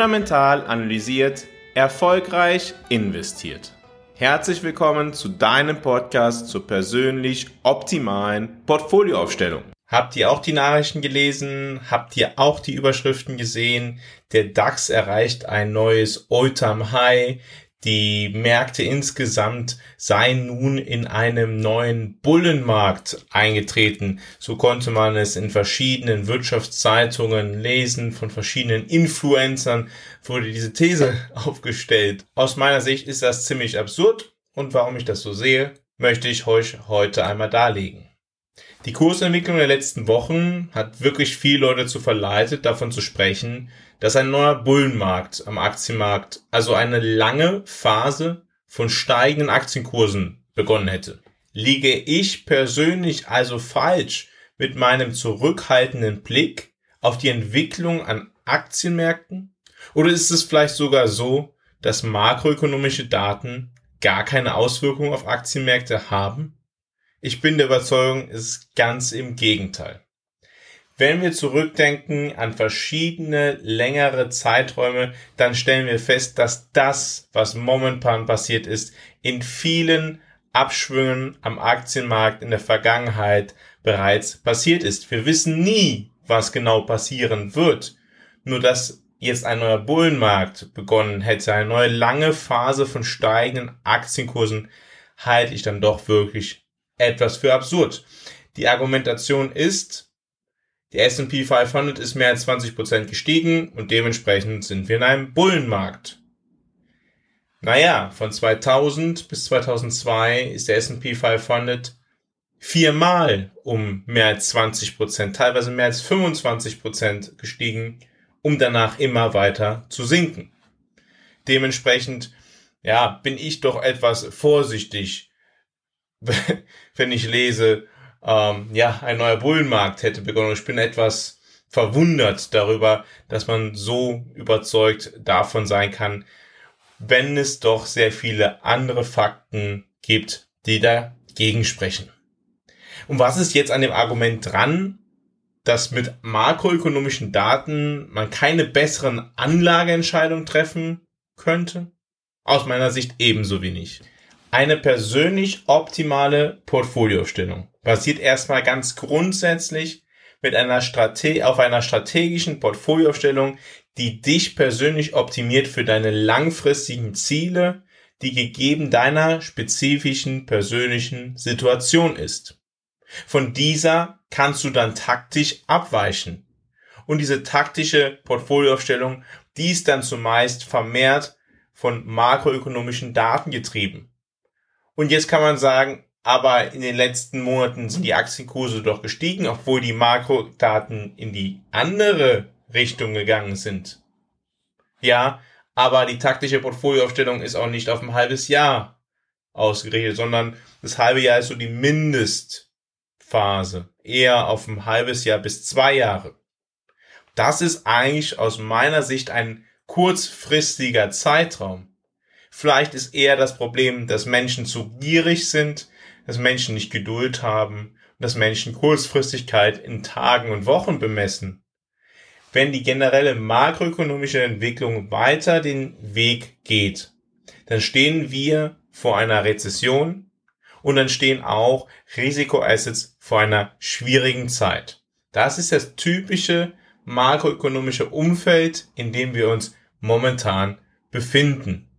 fundamental analysiert, erfolgreich investiert. Herzlich willkommen zu deinem Podcast zur persönlich optimalen Portfolioaufstellung. Habt ihr auch die Nachrichten gelesen? Habt ihr auch die Überschriften gesehen? Der DAX erreicht ein neues All-Time High. Die Märkte insgesamt seien nun in einem neuen Bullenmarkt eingetreten. So konnte man es in verschiedenen Wirtschaftszeitungen lesen, von verschiedenen Influencern wurde diese These aufgestellt. Aus meiner Sicht ist das ziemlich absurd und warum ich das so sehe, möchte ich euch heute einmal darlegen. Die Kursentwicklung der letzten Wochen hat wirklich viele Leute zu verleitet, davon zu sprechen, dass ein neuer Bullenmarkt am Aktienmarkt, also eine lange Phase von steigenden Aktienkursen begonnen hätte. Liege ich persönlich also falsch mit meinem zurückhaltenden Blick auf die Entwicklung an Aktienmärkten? Oder ist es vielleicht sogar so, dass makroökonomische Daten gar keine Auswirkungen auf Aktienmärkte haben? Ich bin der Überzeugung, es ist ganz im Gegenteil. Wenn wir zurückdenken an verschiedene längere Zeiträume, dann stellen wir fest, dass das, was momentan passiert ist, in vielen Abschwüngen am Aktienmarkt in der Vergangenheit bereits passiert ist. Wir wissen nie, was genau passieren wird. Nur dass jetzt ein neuer Bullenmarkt begonnen hätte, eine neue lange Phase von steigenden Aktienkursen, halte ich dann doch wirklich etwas für absurd. Die Argumentation ist, der S&P 500 ist mehr als 20% gestiegen und dementsprechend sind wir in einem Bullenmarkt. Naja, von 2000 bis 2002 ist der S&P 500 viermal um mehr als 20%, teilweise mehr als 25% gestiegen, um danach immer weiter zu sinken. Dementsprechend, ja, bin ich doch etwas vorsichtig, wenn ich lese, ähm, ja, ein neuer Bullenmarkt hätte begonnen. Ich bin etwas verwundert darüber, dass man so überzeugt davon sein kann, wenn es doch sehr viele andere Fakten gibt, die dagegen sprechen. Und was ist jetzt an dem Argument dran, dass mit makroökonomischen Daten man keine besseren Anlageentscheidungen treffen könnte? Aus meiner Sicht ebenso wenig. Eine persönlich optimale Portfoliostellung basiert erstmal ganz grundsätzlich mit einer Strate auf einer strategischen Portfoliostellung, die dich persönlich optimiert für deine langfristigen Ziele, die gegeben deiner spezifischen persönlichen Situation ist. Von dieser kannst du dann taktisch abweichen. Und diese taktische Portfolioaufstellung, die ist dann zumeist vermehrt von makroökonomischen Daten getrieben. Und jetzt kann man sagen, aber in den letzten Monaten sind die Aktienkurse doch gestiegen, obwohl die Makrodaten in die andere Richtung gegangen sind. Ja, aber die taktische Portfolioaufstellung ist auch nicht auf ein halbes Jahr ausgerichtet, sondern das halbe Jahr ist so die Mindestphase. Eher auf ein halbes Jahr bis zwei Jahre. Das ist eigentlich aus meiner Sicht ein kurzfristiger Zeitraum. Vielleicht ist eher das Problem, dass Menschen zu gierig sind, dass Menschen nicht Geduld haben dass Menschen Kurzfristigkeit in Tagen und Wochen bemessen. Wenn die generelle makroökonomische Entwicklung weiter den Weg geht, dann stehen wir vor einer Rezession und dann stehen auch Risikoassets vor einer schwierigen Zeit. Das ist das typische makroökonomische Umfeld, in dem wir uns momentan befinden.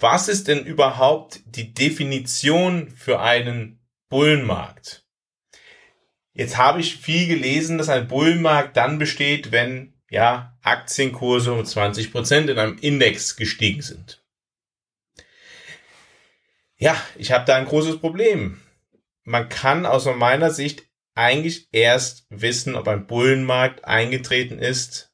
Was ist denn überhaupt die Definition für einen Bullenmarkt? Jetzt habe ich viel gelesen, dass ein Bullenmarkt dann besteht, wenn ja Aktienkurse um 20 Prozent in einem Index gestiegen sind. Ja, ich habe da ein großes Problem. Man kann aus meiner Sicht eigentlich erst wissen, ob ein Bullenmarkt eingetreten ist,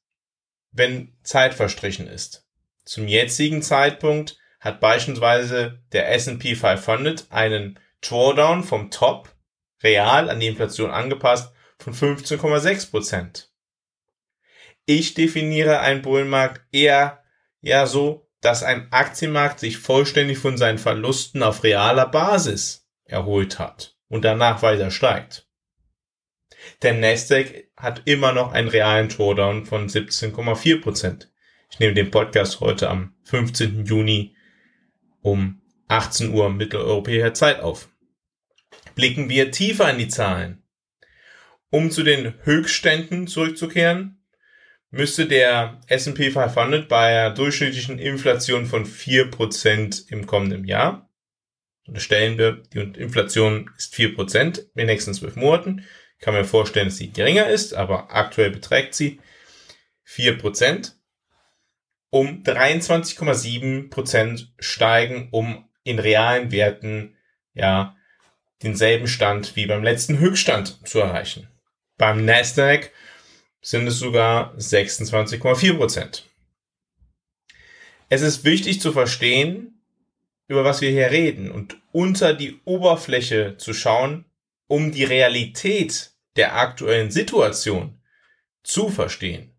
wenn Zeit verstrichen ist. Zum jetzigen Zeitpunkt hat beispielsweise der S&P 500 einen Drawdown vom Top real an die Inflation angepasst von 15,6 Prozent. Ich definiere einen Bullenmarkt eher ja so, dass ein Aktienmarkt sich vollständig von seinen Verlusten auf realer Basis erholt hat und danach weiter steigt. Der Nasdaq hat immer noch einen realen Drawdown von 17,4 Prozent. Ich nehme den Podcast heute am 15. Juni um 18 Uhr mitteleuropäischer Zeit auf. Blicken wir tiefer in die Zahlen. Um zu den Höchstständen zurückzukehren, müsste der S&P 500 bei einer durchschnittlichen Inflation von 4% im kommenden Jahr, unterstellen wir, die Inflation ist 4% in den nächsten zwölf Monaten, ich kann mir vorstellen, dass sie geringer ist, aber aktuell beträgt sie 4%, um 23,7% steigen, um in realen Werten ja denselben Stand wie beim letzten Höchststand zu erreichen. Beim Nasdaq sind es sogar 26,4 Prozent. Es ist wichtig zu verstehen, über was wir hier reden und unter die Oberfläche zu schauen, um die Realität der aktuellen Situation zu verstehen.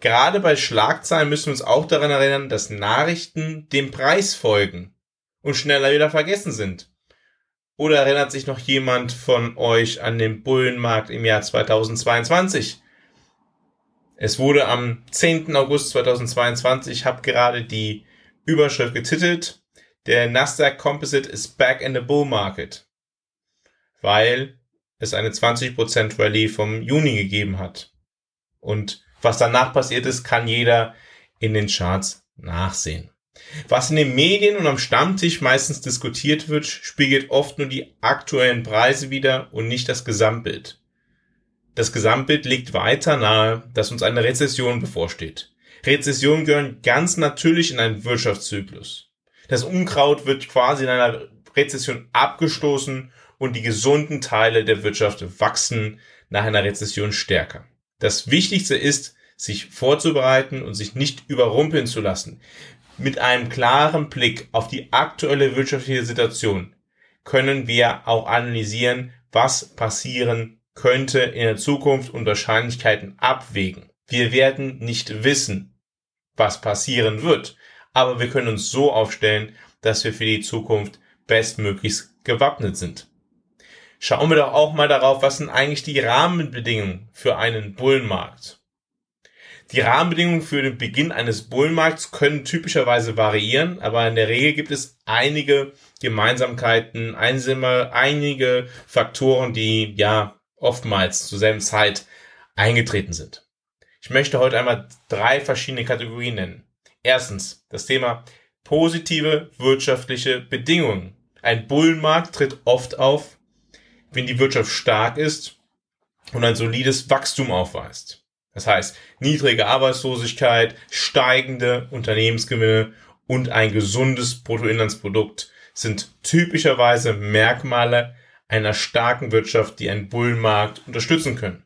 Gerade bei Schlagzeilen müssen wir uns auch daran erinnern, dass Nachrichten dem Preis folgen und schneller wieder vergessen sind. Oder erinnert sich noch jemand von euch an den Bullenmarkt im Jahr 2022? Es wurde am 10. August 2022, ich habe gerade die Überschrift getitelt, der Nasdaq Composite is back in the bull market, weil es eine 20% Rallye vom Juni gegeben hat. Und was danach passiert ist, kann jeder in den Charts nachsehen. Was in den Medien und am Stammtisch meistens diskutiert wird, spiegelt oft nur die aktuellen Preise wider und nicht das Gesamtbild. Das Gesamtbild liegt weiter nahe, dass uns eine Rezession bevorsteht. Rezessionen gehören ganz natürlich in einen Wirtschaftszyklus. Das Unkraut wird quasi in einer Rezession abgestoßen und die gesunden Teile der Wirtschaft wachsen nach einer Rezession stärker. Das Wichtigste ist, sich vorzubereiten und sich nicht überrumpeln zu lassen. Mit einem klaren Blick auf die aktuelle wirtschaftliche Situation können wir auch analysieren, was passieren könnte in der Zukunft und Wahrscheinlichkeiten abwägen. Wir werden nicht wissen, was passieren wird, aber wir können uns so aufstellen, dass wir für die Zukunft bestmöglichst gewappnet sind. Schauen wir doch auch mal darauf, was sind eigentlich die Rahmenbedingungen für einen Bullenmarkt. Die Rahmenbedingungen für den Beginn eines Bullenmarkts können typischerweise variieren, aber in der Regel gibt es einige Gemeinsamkeiten, einige Faktoren, die ja oftmals zur selben Zeit eingetreten sind. Ich möchte heute einmal drei verschiedene Kategorien nennen. Erstens das Thema positive wirtschaftliche Bedingungen. Ein Bullenmarkt tritt oft auf, wenn die Wirtschaft stark ist und ein solides Wachstum aufweist. Das heißt, niedrige Arbeitslosigkeit, steigende Unternehmensgewinne und ein gesundes Bruttoinlandsprodukt sind typischerweise Merkmale einer starken Wirtschaft, die einen Bullenmarkt unterstützen können.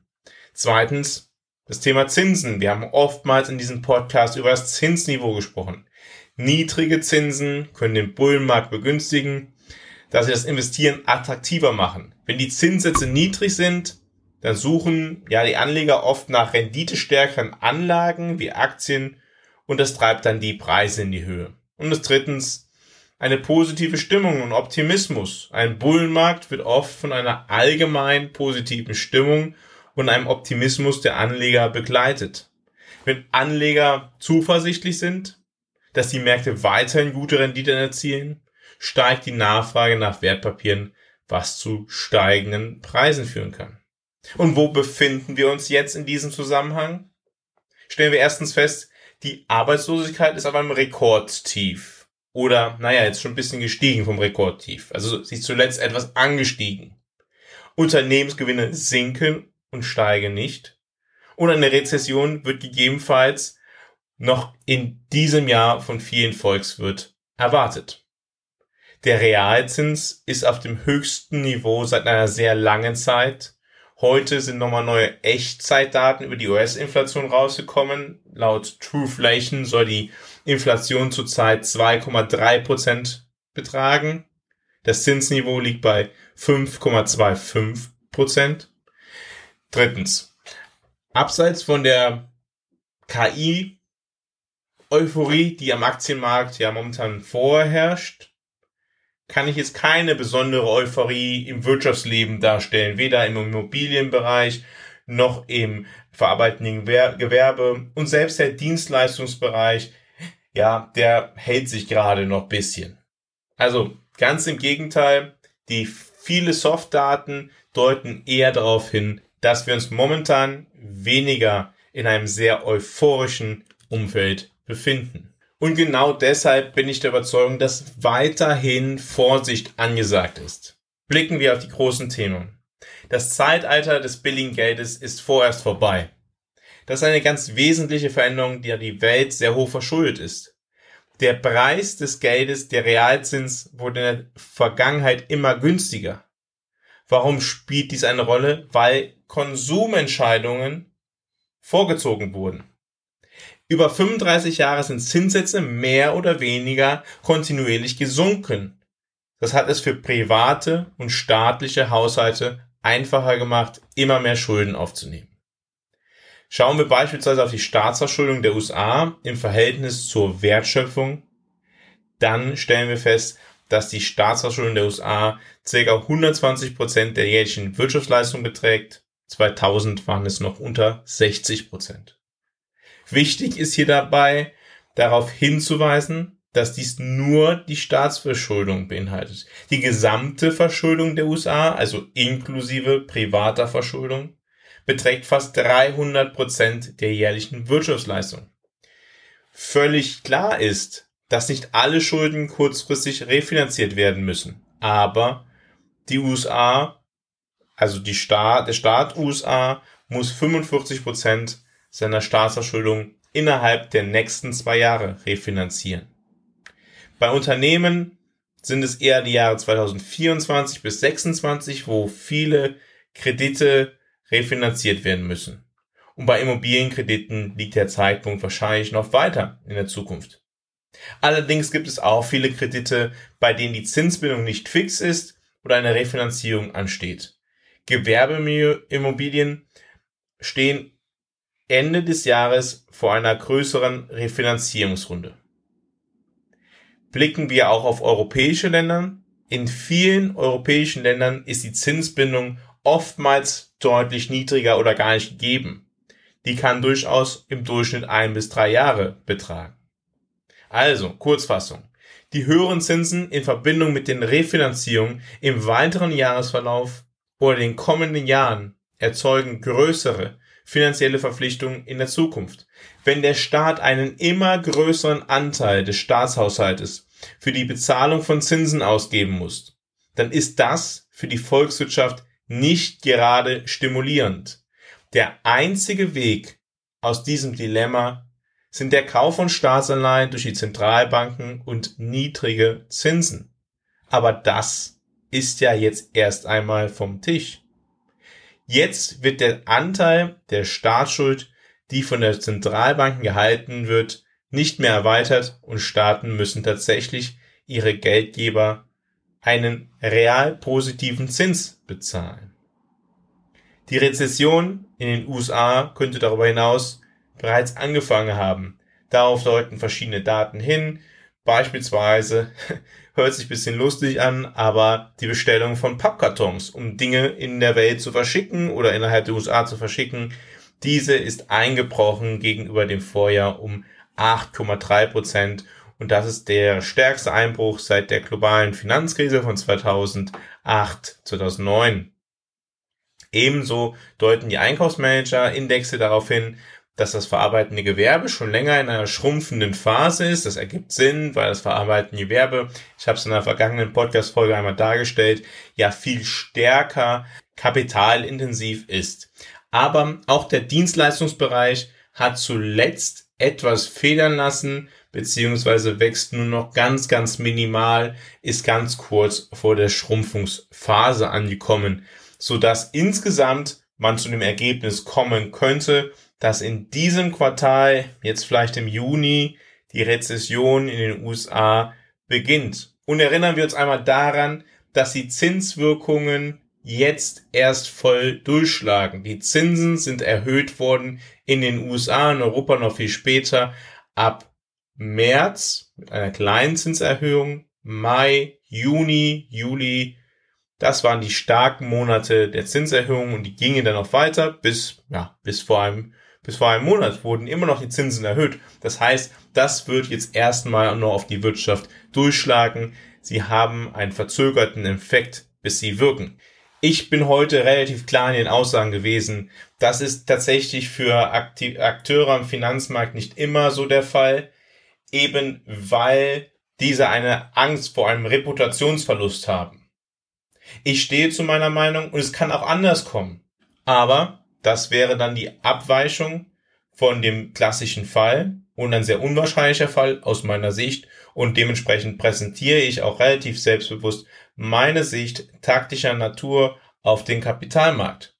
Zweitens, das Thema Zinsen. Wir haben oftmals in diesem Podcast über das Zinsniveau gesprochen. Niedrige Zinsen können den Bullenmarkt begünstigen, da sie das Investieren attraktiver machen. Wenn die Zinssätze niedrig sind, dann suchen ja die Anleger oft nach renditestärkeren Anlagen wie Aktien und das treibt dann die Preise in die Höhe. Und das drittens, eine positive Stimmung und Optimismus. Ein Bullenmarkt wird oft von einer allgemein positiven Stimmung und einem Optimismus der Anleger begleitet. Wenn Anleger zuversichtlich sind, dass die Märkte weiterhin gute Renditen erzielen, steigt die Nachfrage nach Wertpapieren, was zu steigenden Preisen führen kann. Und wo befinden wir uns jetzt in diesem Zusammenhang? Stellen wir erstens fest, die Arbeitslosigkeit ist auf einem Rekordtief. Oder, naja, jetzt schon ein bisschen gestiegen vom Rekordtief. Also sie ist zuletzt etwas angestiegen. Unternehmensgewinne sinken und steigen nicht. Und eine Rezession wird gegebenenfalls noch in diesem Jahr von vielen Volkswirt erwartet. Der Realzins ist auf dem höchsten Niveau seit einer sehr langen Zeit Heute sind nochmal neue Echtzeitdaten über die US-Inflation rausgekommen. Laut Trueflation soll die Inflation zurzeit 2,3 Prozent betragen. Das Zinsniveau liegt bei 5,25 Prozent. Drittens. Abseits von der KI-Euphorie, die am Aktienmarkt ja momentan vorherrscht, kann ich jetzt keine besondere Euphorie im Wirtschaftsleben darstellen, weder im Immobilienbereich noch im verarbeitenden Gewerbe und selbst der Dienstleistungsbereich, ja, der hält sich gerade noch bisschen. Also ganz im Gegenteil, die viele Softdaten deuten eher darauf hin, dass wir uns momentan weniger in einem sehr euphorischen Umfeld befinden. Und genau deshalb bin ich der Überzeugung, dass weiterhin Vorsicht angesagt ist. Blicken wir auf die großen Themen. Das Zeitalter des billigen Geldes ist vorerst vorbei. Das ist eine ganz wesentliche Veränderung, die die Welt sehr hoch verschuldet ist. Der Preis des Geldes, der Realzins, wurde in der Vergangenheit immer günstiger. Warum spielt dies eine Rolle? Weil Konsumentscheidungen vorgezogen wurden. Über 35 Jahre sind Zinssätze mehr oder weniger kontinuierlich gesunken. Das hat es für private und staatliche Haushalte einfacher gemacht, immer mehr Schulden aufzunehmen. Schauen wir beispielsweise auf die Staatsverschuldung der USA im Verhältnis zur Wertschöpfung, dann stellen wir fest, dass die Staatsverschuldung der USA ca. 120 Prozent der jährlichen Wirtschaftsleistung beträgt. 2000 waren es noch unter 60 Prozent. Wichtig ist hier dabei, darauf hinzuweisen, dass dies nur die Staatsverschuldung beinhaltet. Die gesamte Verschuldung der USA, also inklusive privater Verschuldung, beträgt fast 300 Prozent der jährlichen Wirtschaftsleistung. Völlig klar ist, dass nicht alle Schulden kurzfristig refinanziert werden müssen. Aber die USA, also die Staat, der Staat USA muss 45 Prozent seiner Staatsverschuldung innerhalb der nächsten zwei Jahre refinanzieren. Bei Unternehmen sind es eher die Jahre 2024 bis 2026, wo viele Kredite refinanziert werden müssen. Und bei Immobilienkrediten liegt der Zeitpunkt wahrscheinlich noch weiter in der Zukunft. Allerdings gibt es auch viele Kredite, bei denen die Zinsbindung nicht fix ist oder eine Refinanzierung ansteht. Gewerbeimmobilien stehen Ende des Jahres vor einer größeren Refinanzierungsrunde. Blicken wir auch auf europäische Länder. In vielen europäischen Ländern ist die Zinsbindung oftmals deutlich niedriger oder gar nicht gegeben. Die kann durchaus im Durchschnitt ein bis drei Jahre betragen. Also, Kurzfassung. Die höheren Zinsen in Verbindung mit den Refinanzierungen im weiteren Jahresverlauf oder den kommenden Jahren erzeugen größere finanzielle Verpflichtungen in der Zukunft. Wenn der Staat einen immer größeren Anteil des Staatshaushaltes für die Bezahlung von Zinsen ausgeben muss, dann ist das für die Volkswirtschaft nicht gerade stimulierend. Der einzige Weg aus diesem Dilemma sind der Kauf von Staatsanleihen durch die Zentralbanken und niedrige Zinsen. Aber das ist ja jetzt erst einmal vom Tisch. Jetzt wird der Anteil der Staatsschuld, die von der Zentralbanken gehalten wird, nicht mehr erweitert und Staaten müssen tatsächlich ihre Geldgeber einen real positiven Zins bezahlen. Die Rezession in den USA könnte darüber hinaus bereits angefangen haben. Darauf deuten verschiedene Daten hin. Beispielsweise hört sich bisschen lustig an, aber die Bestellung von Pappkartons, um Dinge in der Welt zu verschicken oder innerhalb der USA zu verschicken, diese ist eingebrochen gegenüber dem Vorjahr um 8,3 Prozent. Und das ist der stärkste Einbruch seit der globalen Finanzkrise von 2008, 2009. Ebenso deuten die Einkaufsmanager-Indexe darauf hin, dass das verarbeitende Gewerbe schon länger in einer schrumpfenden Phase ist. Das ergibt Sinn, weil das verarbeitende Gewerbe, ich habe es in der vergangenen Podcast-Folge einmal dargestellt, ja viel stärker kapitalintensiv ist. Aber auch der Dienstleistungsbereich hat zuletzt etwas federn lassen, beziehungsweise wächst nur noch ganz, ganz minimal, ist ganz kurz vor der Schrumpfungsphase angekommen, so dass insgesamt man zu dem Ergebnis kommen könnte, dass in diesem Quartal, jetzt vielleicht im Juni, die Rezession in den USA beginnt. Und erinnern wir uns einmal daran, dass die Zinswirkungen jetzt erst voll durchschlagen. Die Zinsen sind erhöht worden in den USA, in Europa noch viel später. Ab März mit einer kleinen Zinserhöhung, Mai, Juni, Juli Das waren die starken Monate der Zinserhöhung und die gingen dann noch weiter bis, ja, bis vor einem, bis vor einem Monat wurden immer noch die Zinsen erhöht. Das heißt, das wird jetzt erstmal nur auf die Wirtschaft durchschlagen. Sie haben einen verzögerten Effekt, bis sie wirken. Ich bin heute relativ klar in den Aussagen gewesen. Das ist tatsächlich für Akteure am Finanzmarkt nicht immer so der Fall, eben weil diese eine Angst vor einem Reputationsverlust haben. Ich stehe zu meiner Meinung und es kann auch anders kommen. Aber das wäre dann die Abweichung von dem klassischen Fall und ein sehr unwahrscheinlicher Fall aus meiner Sicht und dementsprechend präsentiere ich auch relativ selbstbewusst meine Sicht taktischer Natur auf den Kapitalmarkt.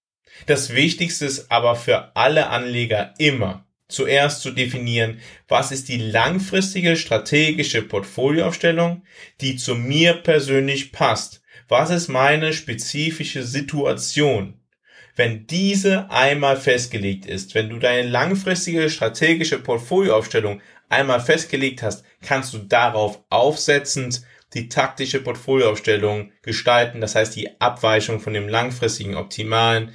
Das Wichtigste ist aber für alle Anleger immer, zuerst zu definieren, was ist die langfristige strategische Portfolioaufstellung, die zu mir persönlich passt. Was ist meine spezifische Situation? Wenn diese einmal festgelegt ist, wenn du deine langfristige strategische Portfolioaufstellung einmal festgelegt hast, kannst du darauf aufsetzend die taktische Portfolioaufstellung gestalten, das heißt die Abweichung von dem langfristigen Optimalen,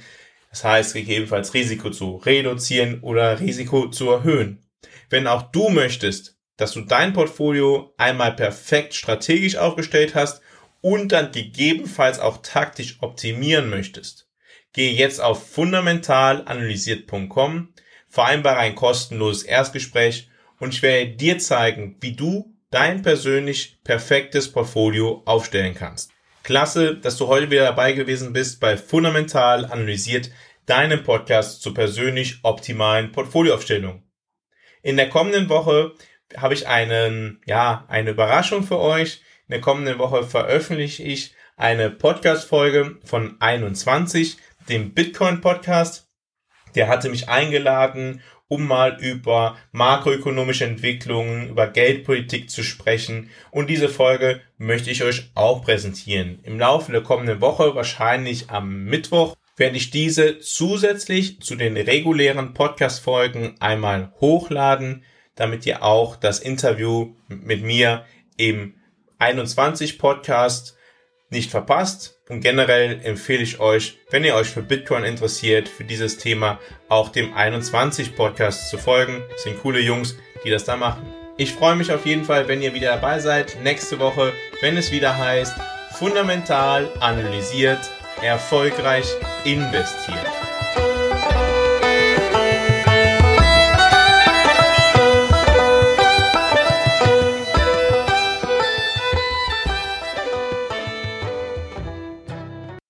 das heißt gegebenenfalls Risiko zu reduzieren oder Risiko zu erhöhen. Wenn auch du möchtest, dass du dein Portfolio einmal perfekt strategisch aufgestellt hast und dann gegebenenfalls auch taktisch optimieren möchtest, gehe jetzt auf fundamentalanalysiert.com, vereinbare ein kostenloses Erstgespräch und ich werde dir zeigen, wie du dein persönlich perfektes Portfolio aufstellen kannst. Klasse, dass du heute wieder dabei gewesen bist bei Fundamental Analysiert, deinem Podcast zur persönlich optimalen Portfolioaufstellung. In der kommenden Woche habe ich einen, ja, eine Überraschung für euch. In der kommenden Woche veröffentliche ich eine Podcast-Folge von 21, dem Bitcoin Podcast. Der hatte mich eingeladen, um mal über makroökonomische Entwicklungen, über Geldpolitik zu sprechen. Und diese Folge möchte ich euch auch präsentieren. Im Laufe der kommenden Woche, wahrscheinlich am Mittwoch, werde ich diese zusätzlich zu den regulären Podcast-Folgen einmal hochladen, damit ihr auch das Interview mit mir im 21 Podcast nicht verpasst. Und generell empfehle ich euch, wenn ihr euch für Bitcoin interessiert, für dieses Thema auch dem 21 Podcast zu folgen. Das sind coole Jungs, die das da machen. Ich freue mich auf jeden Fall, wenn ihr wieder dabei seid nächste Woche, wenn es wieder heißt, fundamental analysiert, erfolgreich investiert.